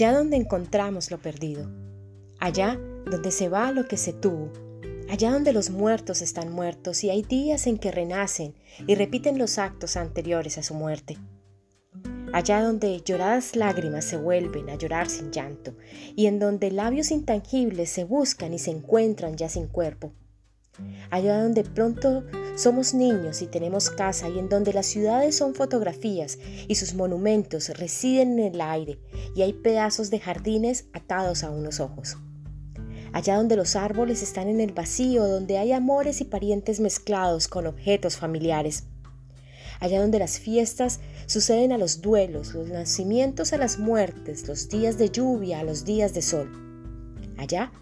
allá donde encontramos lo perdido, allá donde se va lo que se tuvo, allá donde los muertos están muertos y hay días en que renacen y repiten los actos anteriores a su muerte, allá donde lloradas lágrimas se vuelven a llorar sin llanto y en donde labios intangibles se buscan y se encuentran ya sin cuerpo, allá donde pronto somos niños y tenemos casa y en donde las ciudades son fotografías y sus monumentos residen en el aire y hay pedazos de jardines atados a unos ojos. Allá donde los árboles están en el vacío, donde hay amores y parientes mezclados con objetos familiares. Allá donde las fiestas suceden a los duelos, los nacimientos a las muertes, los días de lluvia a los días de sol. Allá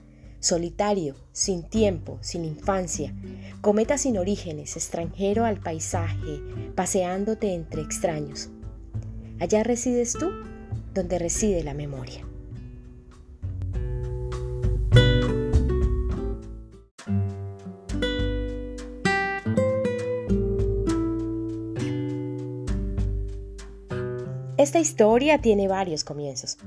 solitario, sin tiempo, sin infancia, cometa sin orígenes, extranjero al paisaje, paseándote entre extraños. Allá resides tú, donde reside la memoria. Esta historia tiene varios comienzos.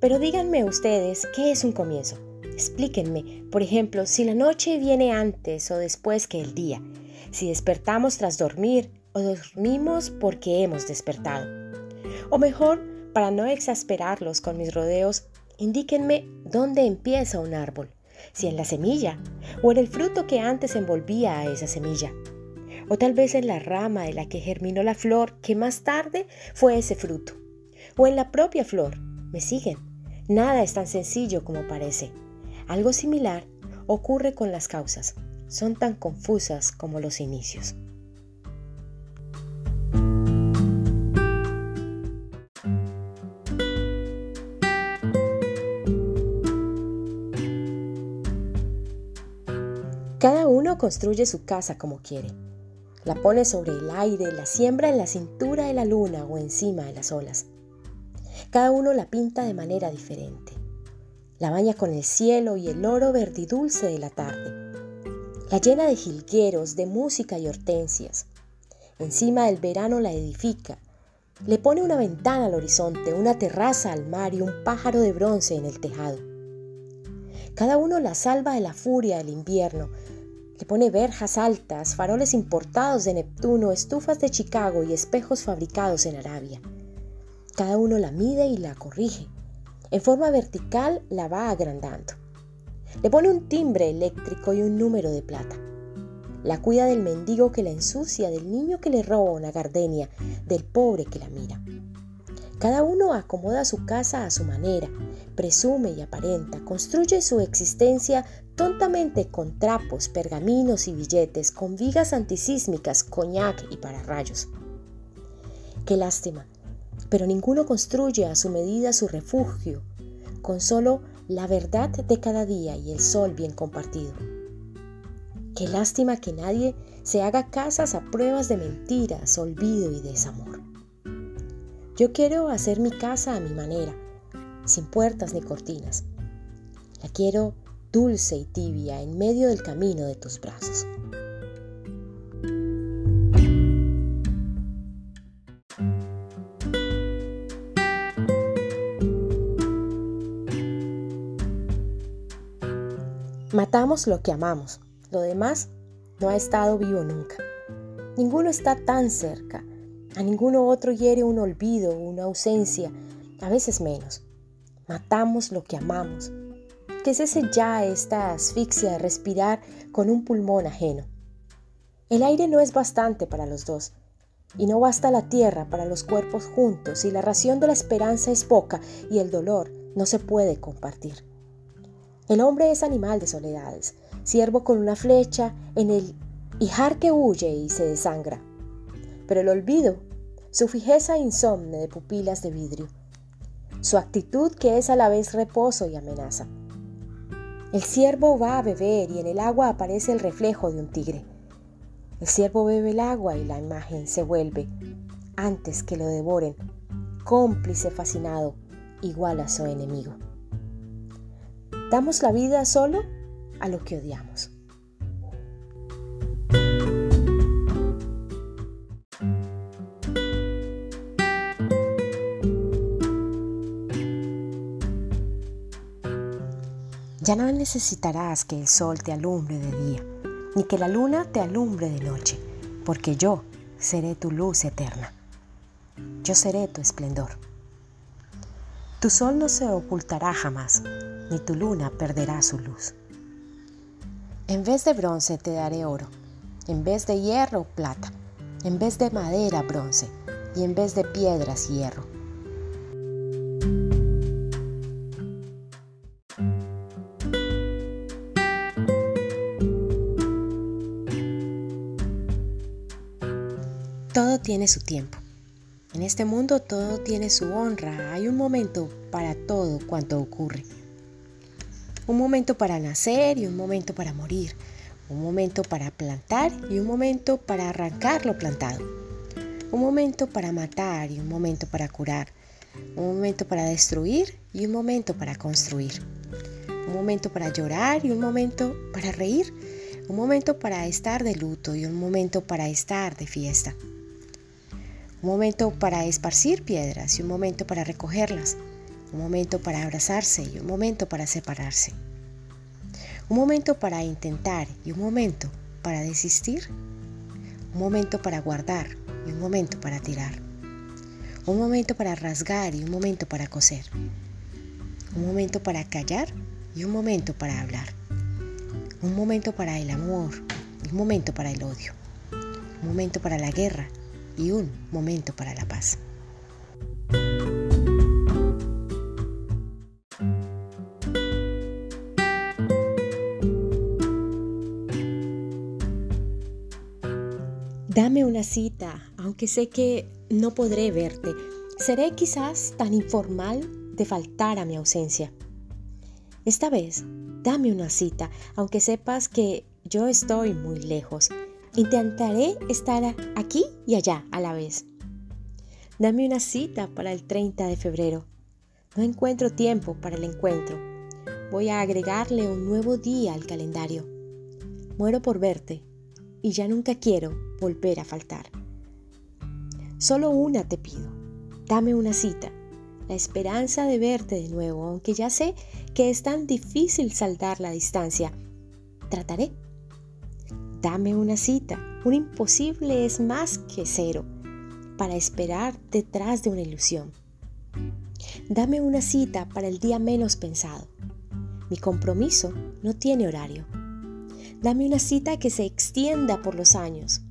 Pero díganme ustedes, ¿qué es un comienzo? Explíquenme, por ejemplo, si la noche viene antes o después que el día, si despertamos tras dormir o dormimos porque hemos despertado. O mejor, para no exasperarlos con mis rodeos, indíquenme dónde empieza un árbol, si en la semilla o en el fruto que antes envolvía a esa semilla, o tal vez en la rama de la que germinó la flor que más tarde fue ese fruto, o en la propia flor. ¿Me siguen? Nada es tan sencillo como parece. Algo similar ocurre con las causas. Son tan confusas como los inicios. Cada uno construye su casa como quiere. La pone sobre el aire, la siembra en la cintura de la luna o encima de las olas. Cada uno la pinta de manera diferente la baña con el cielo y el oro verdidulce de la tarde, la llena de jilgueros, de música y hortensias. Encima del verano la edifica, le pone una ventana al horizonte, una terraza al mar y un pájaro de bronce en el tejado. Cada uno la salva de la furia del invierno, le pone verjas altas, faroles importados de Neptuno, estufas de Chicago y espejos fabricados en Arabia. Cada uno la mide y la corrige. En forma vertical la va agrandando. Le pone un timbre eléctrico y un número de plata. La cuida del mendigo que la ensucia, del niño que le roba una gardenia, del pobre que la mira. Cada uno acomoda su casa a su manera, presume y aparenta, construye su existencia tontamente con trapos, pergaminos y billetes, con vigas antisísmicas, coñac y pararrayos. Qué lástima pero ninguno construye a su medida su refugio, con solo la verdad de cada día y el sol bien compartido. Qué lástima que nadie se haga casas a pruebas de mentiras, olvido y desamor. Yo quiero hacer mi casa a mi manera, sin puertas ni cortinas. La quiero dulce y tibia en medio del camino de tus brazos. Matamos lo que amamos, lo demás no ha estado vivo nunca. Ninguno está tan cerca, a ninguno otro hiere un olvido, una ausencia, a veces menos. Matamos lo que amamos. ¿Qué es ese ya esta asfixia de respirar con un pulmón ajeno? El aire no es bastante para los dos, y no basta la tierra para los cuerpos juntos, y la ración de la esperanza es poca, y el dolor no se puede compartir. El hombre es animal de soledades, siervo con una flecha en el hijar que huye y se desangra. Pero el olvido, su fijeza insomne de pupilas de vidrio, su actitud que es a la vez reposo y amenaza. El ciervo va a beber y en el agua aparece el reflejo de un tigre. El ciervo bebe el agua y la imagen se vuelve, antes que lo devoren, cómplice fascinado, igual a su enemigo. Damos la vida solo a lo que odiamos. Ya no necesitarás que el sol te alumbre de día, ni que la luna te alumbre de noche, porque yo seré tu luz eterna. Yo seré tu esplendor. Tu sol no se ocultará jamás, ni tu luna perderá su luz. En vez de bronce te daré oro, en vez de hierro plata, en vez de madera bronce, y en vez de piedras hierro Todo tiene su tiempo. En este mundo todo tiene su honra. Hay un momento para todo cuanto ocurre. Un momento para nacer y un momento para morir. Un momento para plantar y un momento para arrancar lo plantado. Un momento para matar y un momento para curar. Un momento para destruir y un momento para construir. Un momento para llorar y un momento para reír. Un momento para estar de luto y un momento para estar de fiesta un momento para esparcir piedras y un momento para recogerlas, un momento para abrazarse y un momento para separarse, un momento para intentar y un momento para desistir, un momento para guardar y un momento para tirar, un momento para rasgar y un momento para coser, un momento para callar y un momento para hablar, un momento para el amor y un momento para el odio, un momento para la guerra y un momento para la paz. Dame una cita, aunque sé que no podré verte. Seré quizás tan informal de faltar a mi ausencia. Esta vez, dame una cita, aunque sepas que yo estoy muy lejos Intentaré estar aquí y allá a la vez. Dame una cita para el 30 de febrero. No encuentro tiempo para el encuentro. Voy a agregarle un nuevo día al calendario. Muero por verte y ya nunca quiero volver a faltar. Solo una te pido. Dame una cita. La esperanza de verte de nuevo, aunque ya sé que es tan difícil saldar la distancia. Trataré. Dame una cita. Un imposible es más que cero para esperar detrás de una ilusión. Dame una cita para el día menos pensado. Mi compromiso no tiene horario. Dame una cita que se extienda por los años,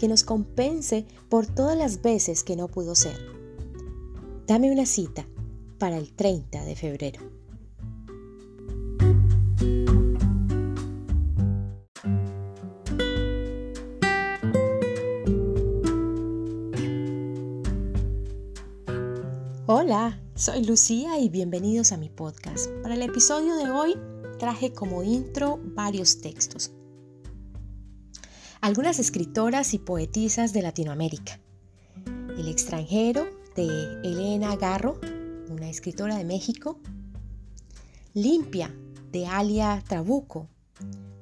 que nos compense por todas las veces que no pudo ser. Dame una cita para el 30 de febrero. Soy Lucía y bienvenidos a mi podcast. Para el episodio de hoy traje como intro varios textos. Algunas escritoras y poetisas de Latinoamérica. El extranjero de Elena Garro, una escritora de México. Limpia de Alia Trabuco,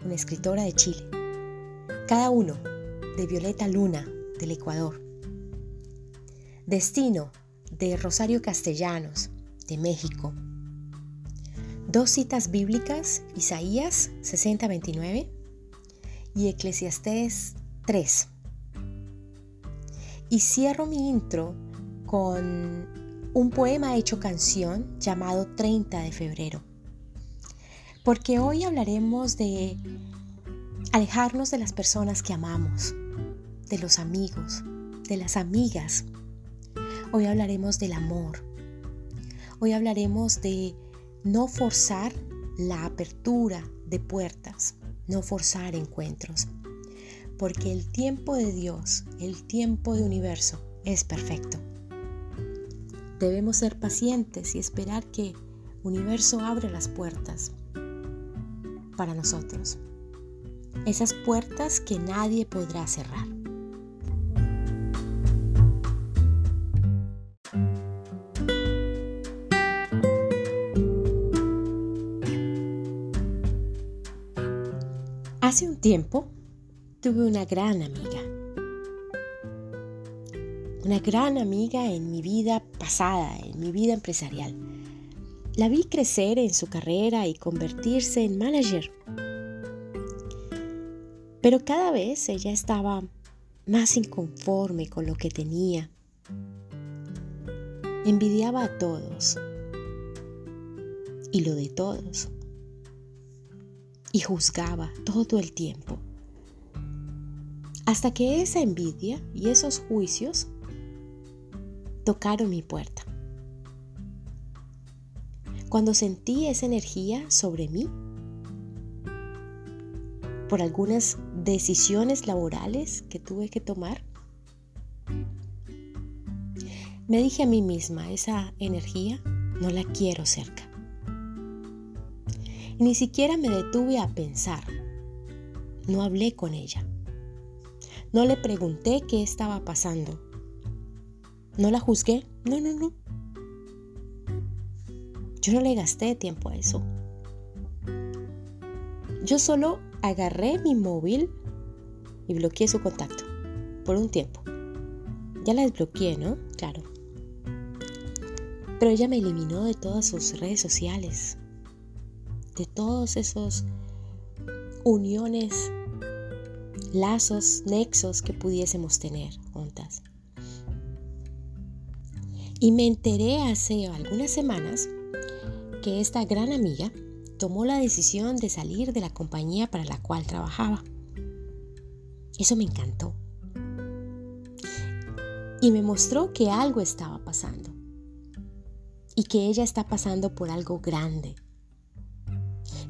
una escritora de Chile. Cada uno de Violeta Luna del Ecuador. Destino de Rosario Castellanos, de México. Dos citas bíblicas, Isaías 60:29 y Eclesiastés 3. Y cierro mi intro con un poema hecho canción llamado 30 de febrero. Porque hoy hablaremos de alejarnos de las personas que amamos, de los amigos, de las amigas, Hoy hablaremos del amor. Hoy hablaremos de no forzar la apertura de puertas, no forzar encuentros. Porque el tiempo de Dios, el tiempo de universo es perfecto. Debemos ser pacientes y esperar que universo abra las puertas para nosotros. Esas puertas que nadie podrá cerrar. Tiempo tuve una gran amiga. Una gran amiga en mi vida pasada, en mi vida empresarial. La vi crecer en su carrera y convertirse en manager. Pero cada vez ella estaba más inconforme con lo que tenía. Envidiaba a todos y lo de todos. Y juzgaba todo el tiempo. Hasta que esa envidia y esos juicios tocaron mi puerta. Cuando sentí esa energía sobre mí, por algunas decisiones laborales que tuve que tomar, me dije a mí misma, esa energía no la quiero cerca. Ni siquiera me detuve a pensar. No hablé con ella. No le pregunté qué estaba pasando. No la juzgué. No, no, no. Yo no le gasté tiempo a eso. Yo solo agarré mi móvil y bloqueé su contacto por un tiempo. Ya la desbloqueé, ¿no? Claro. Pero ella me eliminó de todas sus redes sociales, de todos esos uniones, lazos, nexos que pudiésemos tener juntas. Y me enteré hace algunas semanas que esta gran amiga tomó la decisión de salir de la compañía para la cual trabajaba. Eso me encantó. Y me mostró que algo estaba pasando. Y que ella está pasando por algo grande.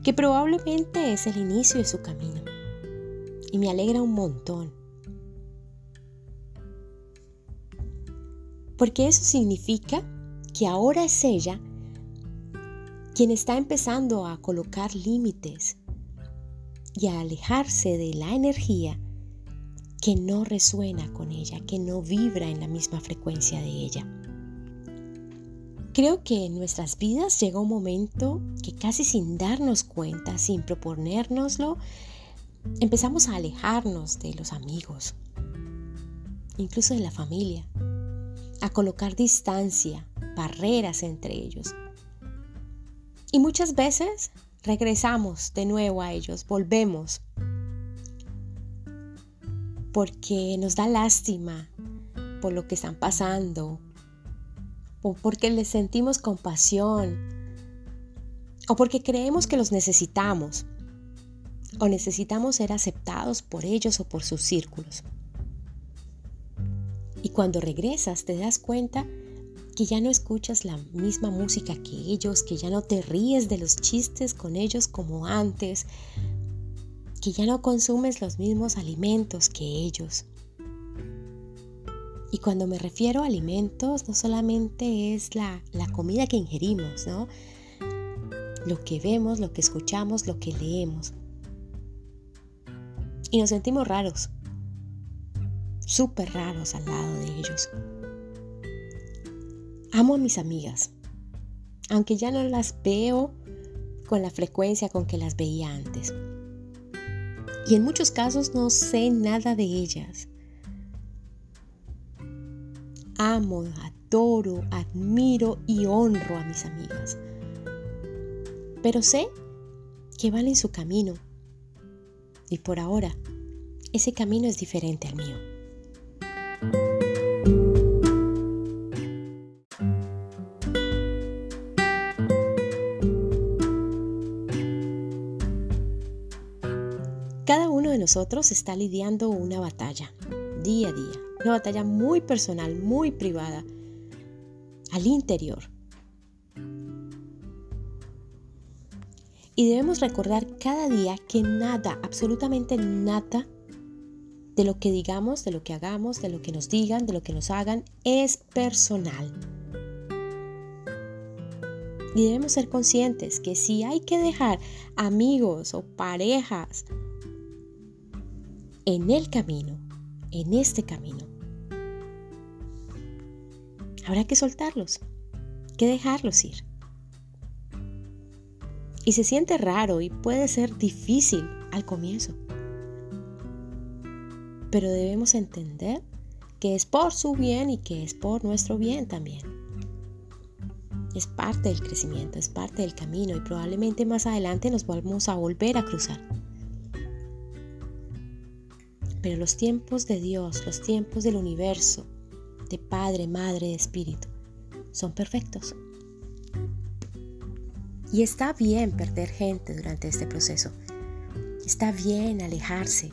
Que probablemente es el inicio de su camino. Y me alegra un montón. Porque eso significa que ahora es ella quien está empezando a colocar límites y a alejarse de la energía que no resuena con ella, que no vibra en la misma frecuencia de ella. Creo que en nuestras vidas llega un momento que casi sin darnos cuenta, sin proponérnoslo, empezamos a alejarnos de los amigos, incluso de la familia, a colocar distancia, barreras entre ellos. Y muchas veces regresamos de nuevo a ellos, volvemos, porque nos da lástima por lo que están pasando, o porque les sentimos compasión, o porque creemos que los necesitamos, o necesitamos ser aceptados por ellos o por sus círculos. Y cuando regresas te das cuenta que ya no escuchas la misma música que ellos, que ya no te ríes de los chistes con ellos como antes, que ya no consumes los mismos alimentos que ellos. Y cuando me refiero a alimentos, no solamente es la, la comida que ingerimos, ¿no? Lo que vemos, lo que escuchamos, lo que leemos. Y nos sentimos raros, súper raros al lado de ellos. Amo a mis amigas, aunque ya no las veo con la frecuencia con que las veía antes. Y en muchos casos no sé nada de ellas. Amo, adoro, admiro y honro a mis amigas. Pero sé que van en su camino. Y por ahora, ese camino es diferente al mío. nosotros está lidiando una batalla, día a día, una batalla muy personal, muy privada, al interior. Y debemos recordar cada día que nada, absolutamente nada de lo que digamos, de lo que hagamos, de lo que nos digan, de lo que nos hagan, es personal. Y debemos ser conscientes que si hay que dejar amigos o parejas en el camino, en este camino. Habrá que soltarlos, que dejarlos ir. Y se siente raro y puede ser difícil al comienzo. Pero debemos entender que es por su bien y que es por nuestro bien también. Es parte del crecimiento, es parte del camino y probablemente más adelante nos vamos a volver a cruzar. Pero los tiempos de Dios, los tiempos del universo, de Padre, Madre, de Espíritu, son perfectos. Y está bien perder gente durante este proceso. Está bien alejarse.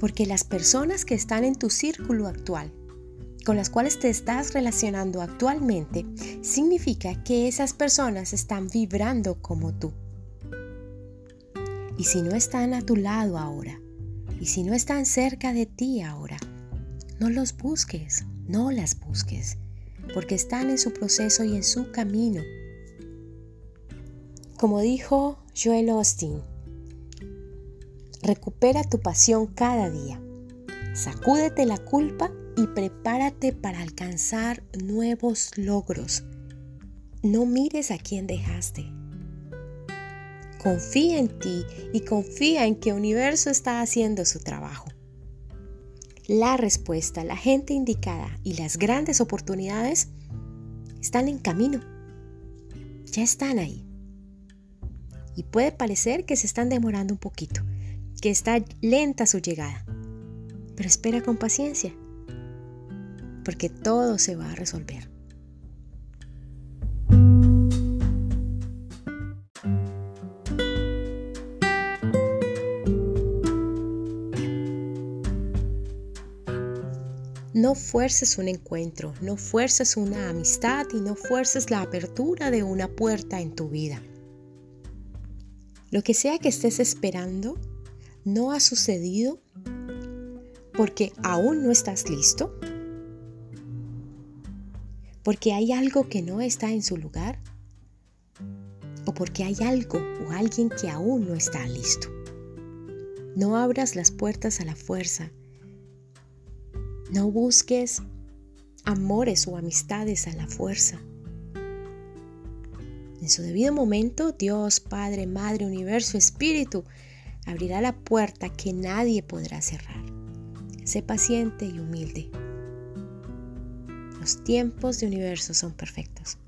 Porque las personas que están en tu círculo actual, con las cuales te estás relacionando actualmente, significa que esas personas están vibrando como tú. Y si no están a tu lado ahora, y si no están cerca de ti ahora, no los busques, no las busques porque están en su proceso y en su camino. Como dijo Joel Austin, recupera tu pasión cada día, sacúdete la culpa y prepárate para alcanzar nuevos logros. No mires a quien dejaste. Confía en ti y confía en que el universo está haciendo su trabajo la respuesta, la gente indicada y las grandes oportunidades están en camino. Ya están ahí. Y puede parecer que se están demorando un poquito, que está lenta su llegada. Pero espera con paciencia, porque todo se va a resolver. No fuerces un encuentro, no fuerces una amistad y no fuerces la apertura de una puerta en tu vida. Lo que sea que estés esperando no ha sucedido porque aún no estás listo, porque hay algo que no está en su lugar o porque hay algo o alguien que aún no está listo. No abras las puertas a la fuerza no busques amores o amistades a la fuerza. En su debido momento, Dios, Padre, Madre, Universo, Espíritu, abrirá la puerta que nadie podrá cerrar. Sé paciente y humilde. Los tiempos de universo son perfectos.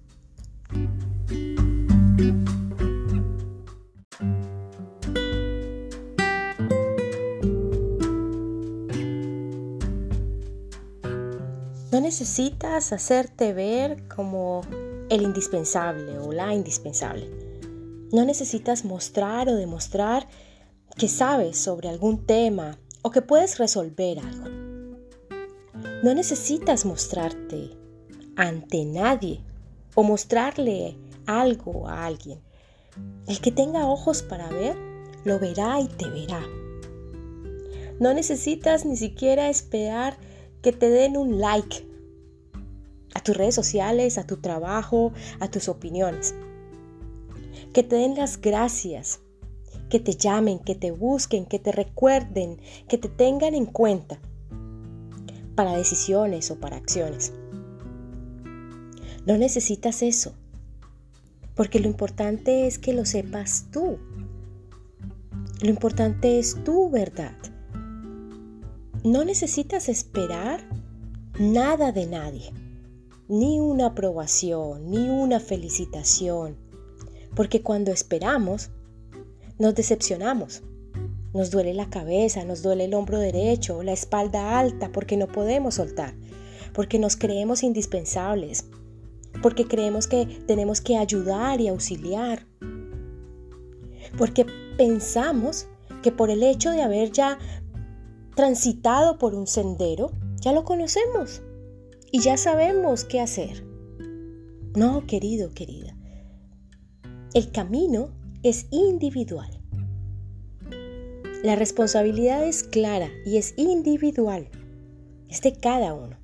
Necesitas hacerte ver como el indispensable o la indispensable. No necesitas mostrar o demostrar que sabes sobre algún tema o que puedes resolver algo. No necesitas mostrarte ante nadie o mostrarle algo a alguien. El que tenga ojos para ver, lo verá y te verá. No necesitas ni siquiera esperar que te den un like a tus redes sociales, a tu trabajo, a tus opiniones. Que te den las gracias, que te llamen, que te busquen, que te recuerden, que te tengan en cuenta para decisiones o para acciones. No necesitas eso, porque lo importante es que lo sepas tú. Lo importante es tu verdad. No necesitas esperar nada de nadie ni una aprobación, ni una felicitación, porque cuando esperamos, nos decepcionamos. Nos duele la cabeza, nos duele el hombro derecho, la espalda alta, porque no podemos soltar, porque nos creemos indispensables, porque creemos que tenemos que ayudar y auxiliar, porque pensamos que por el hecho de haber ya transitado por un sendero, ya lo conocemos y ya sabemos qué hacer. No, querido, querida. El camino es individual. La responsabilidad es clara y es individual. Es de cada uno.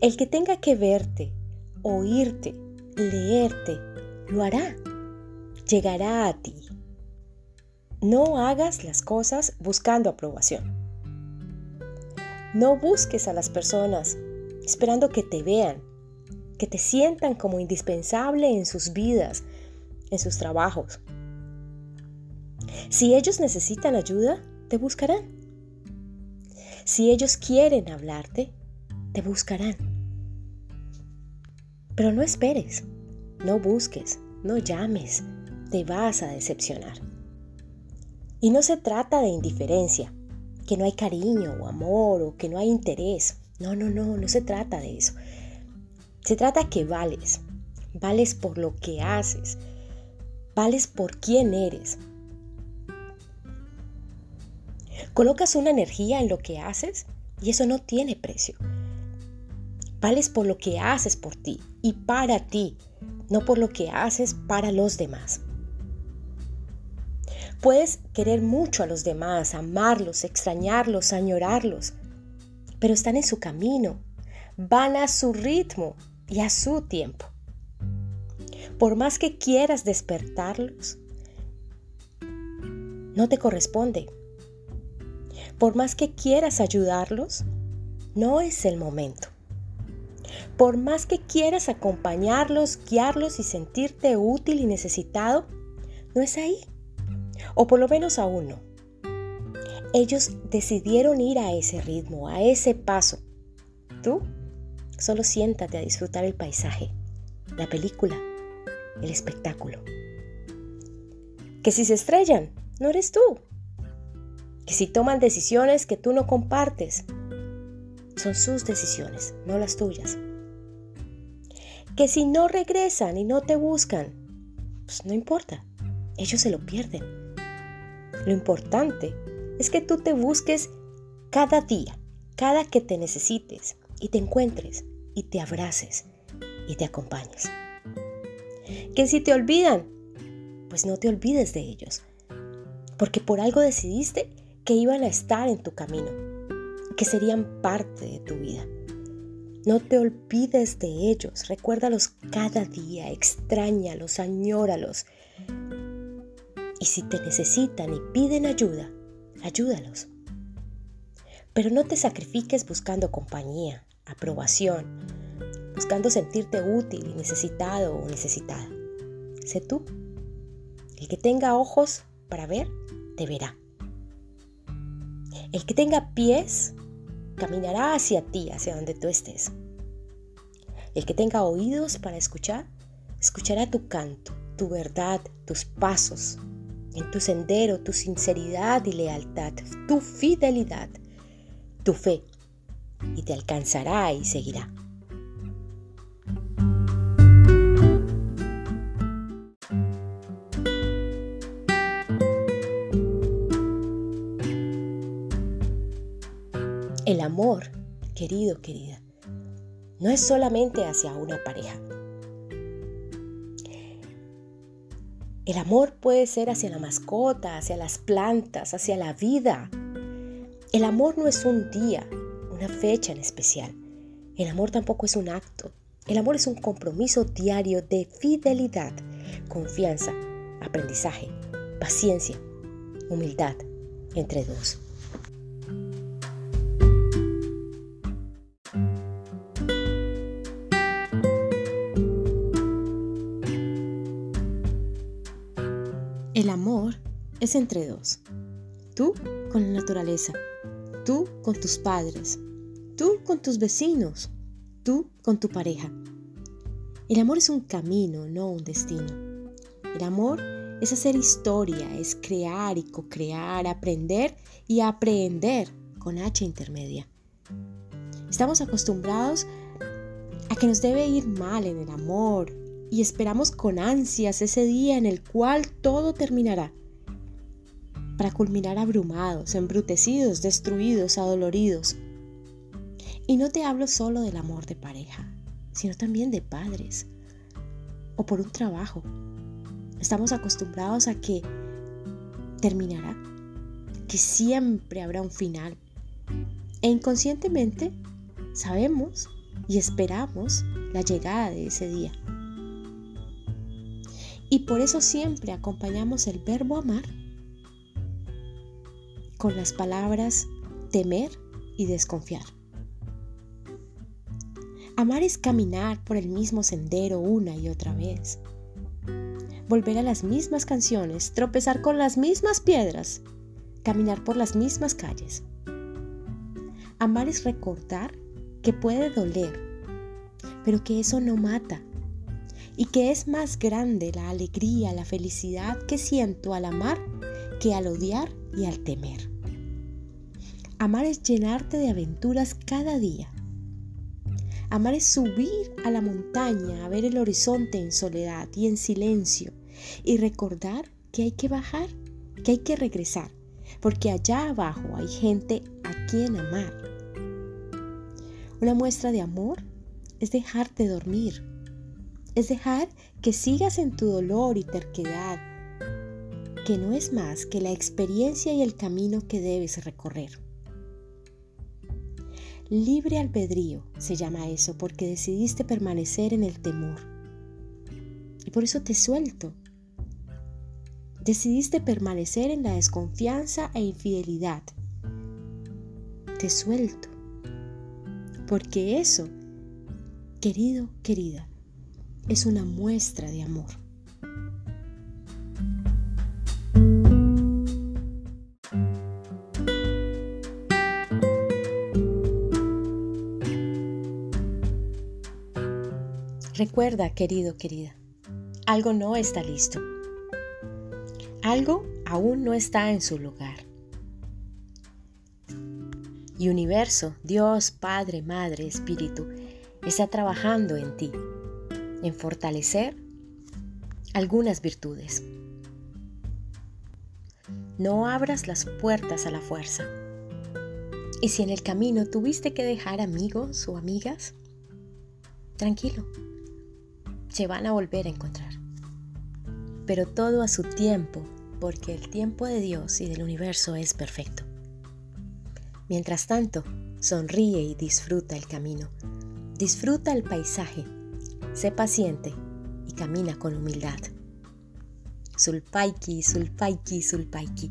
El que tenga que verte, oírte, leerte, lo hará. Llegará a ti. No hagas las cosas buscando aprobación. No busques a las personas esperando que te vean, que te sientan como indispensable en sus vidas, en sus trabajos. Si ellos necesitan ayuda, te buscarán. Si ellos quieren hablarte, te buscarán. Pero no esperes, no busques, no llames, te vas a decepcionar. Y no se trata de indiferencia, que no hay cariño o amor o que no hay interés. No, no, no, no se trata de eso. Se trata que vales, vales por lo que haces, vales por quién eres. Colocas una energía en lo que haces y eso no tiene precio. Vales por lo que haces por ti y para ti, no por lo que haces para los demás. Puedes querer mucho a los demás, amarlos, extrañarlos, añorarlos, pero están en su camino, van a su ritmo y a su tiempo. Por más que quieras despertarlos, no te corresponde. Por más que quieras ayudarlos, no es el momento. Por más que quieras acompañarlos, guiarlos y sentirte útil y necesitado, no es ahí. O por lo menos aún no. Ellos decidieron ir a ese ritmo, a ese paso. Tú solo siéntate a disfrutar el paisaje, la película, el espectáculo. Que si se estrellan, no eres tú. Que si toman decisiones que tú no compartes, son sus decisiones, no las tuyas que si no regresan y no te buscan, pues no importa, ellos se lo pierden. Lo importante es que tú te busques cada día, cada que te necesites y te encuentres y te abraces y te acompañes. Que si te olvidan, pues no te olvides de ellos, porque por algo decidiste que iban a estar en tu camino, que serían parte de tu vida. No te olvides de ellos, recuérdalos cada día, extrañalos, añóralos. Y si te necesitan y piden ayuda, ayúdalos. Pero no te sacrifiques buscando compañía, aprobación, buscando sentirte útil y necesitado o necesitada. Sé tú. El que tenga ojos para ver, te verá. El que tenga pies caminará hacia ti, hacia donde tú estés. El que tenga oídos para escuchar, escuchará tu canto, tu verdad, tus pasos, en tu sendero, tu sinceridad y lealtad, tu fidelidad, tu fe, y te alcanzará y seguirá. El amor, querido, querida, no es solamente hacia una pareja. El amor puede ser hacia la mascota, hacia las plantas, hacia la vida. El amor no es un día, una fecha en especial. El amor tampoco es un acto. El amor es un compromiso diario de fidelidad, confianza, aprendizaje, paciencia, humildad entre dos. Amor es entre dos. Tú con la naturaleza, tú con tus padres, tú con tus vecinos, tú con tu pareja. El amor es un camino, no un destino. El amor es hacer historia, es crear y co-crear, aprender y aprender con H intermedia. Estamos acostumbrados a que nos debe ir mal en el amor, y esperamos con ansias ese día en el cual todo terminará, para culminar abrumados, embrutecidos, destruidos, adoloridos. Y no te hablo solo del amor de pareja, sino también de padres o por un trabajo. Estamos acostumbrados a que terminará, que siempre habrá un final. E inconscientemente sabemos y esperamos la llegada de ese día. Y por eso siempre acompañamos el verbo amar con las palabras temer y desconfiar. Amar es caminar por el mismo sendero una y otra vez. Volver a las mismas canciones, tropezar con las mismas piedras, caminar por las mismas calles. Amar es recordar que puede doler, pero que eso no mata y que es más grande la alegría, la felicidad que siento al amar que al odiar y al temer. Amar es llenarte de aventuras cada día. Amar es subir a la montaña a ver el horizonte en soledad y en silencio y recordar que hay que bajar, que hay que regresar, porque allá abajo hay gente a quien amar. Una muestra de amor es dejarte dormir, es dejar que sigas en tu dolor y terquedad, que no es más que la experiencia y el camino que debes recorrer. Libre albedrío se llama eso porque decidiste permanecer en el temor. Y por eso te suelto. Decidiste permanecer en la desconfianza e infidelidad. Te suelto. Porque eso, querido, querida, es una muestra de amor. Recuerda, querido, querida, algo no está listo. Algo aún no está en su lugar. Y universo, Dios, Padre, Madre, Espíritu, está trabajando en ti, en fortalecer algunas virtudes. No abras las puertas a la fuerza. Y si en el camino tuviste que dejar amigos o amigas, tranquilo, se van a volver a encontrar. Pero todo a su tiempo, porque el tiempo de Dios y del universo es perfecto. Mientras tanto, sonríe y disfruta el camino. Disfruta el paisaje. Sé paciente y camina con humildad. Sulpaiki, Sulpaiki, Sulpaiki.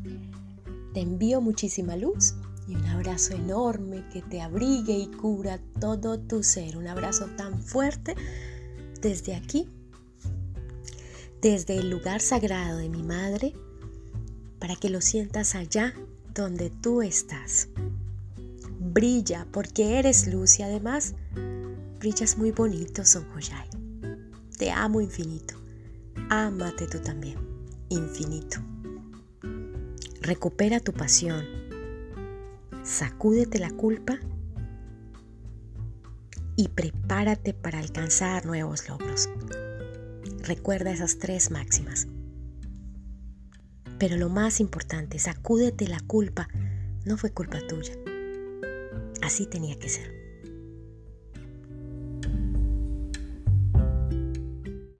Te envío muchísima luz y un abrazo enorme que te abrigue y cura todo tu ser. Un abrazo tan fuerte desde aquí, desde el lugar sagrado de mi madre, para que lo sientas allá donde tú estás. Brilla porque eres luz y además brillas muy bonito, Son Joyay. Te amo infinito. Ámate tú también, infinito. Recupera tu pasión. Sacúdete la culpa y prepárate para alcanzar nuevos logros. Recuerda esas tres máximas. Pero lo más importante, sacúdete la culpa. No fue culpa tuya. Así tenía que ser.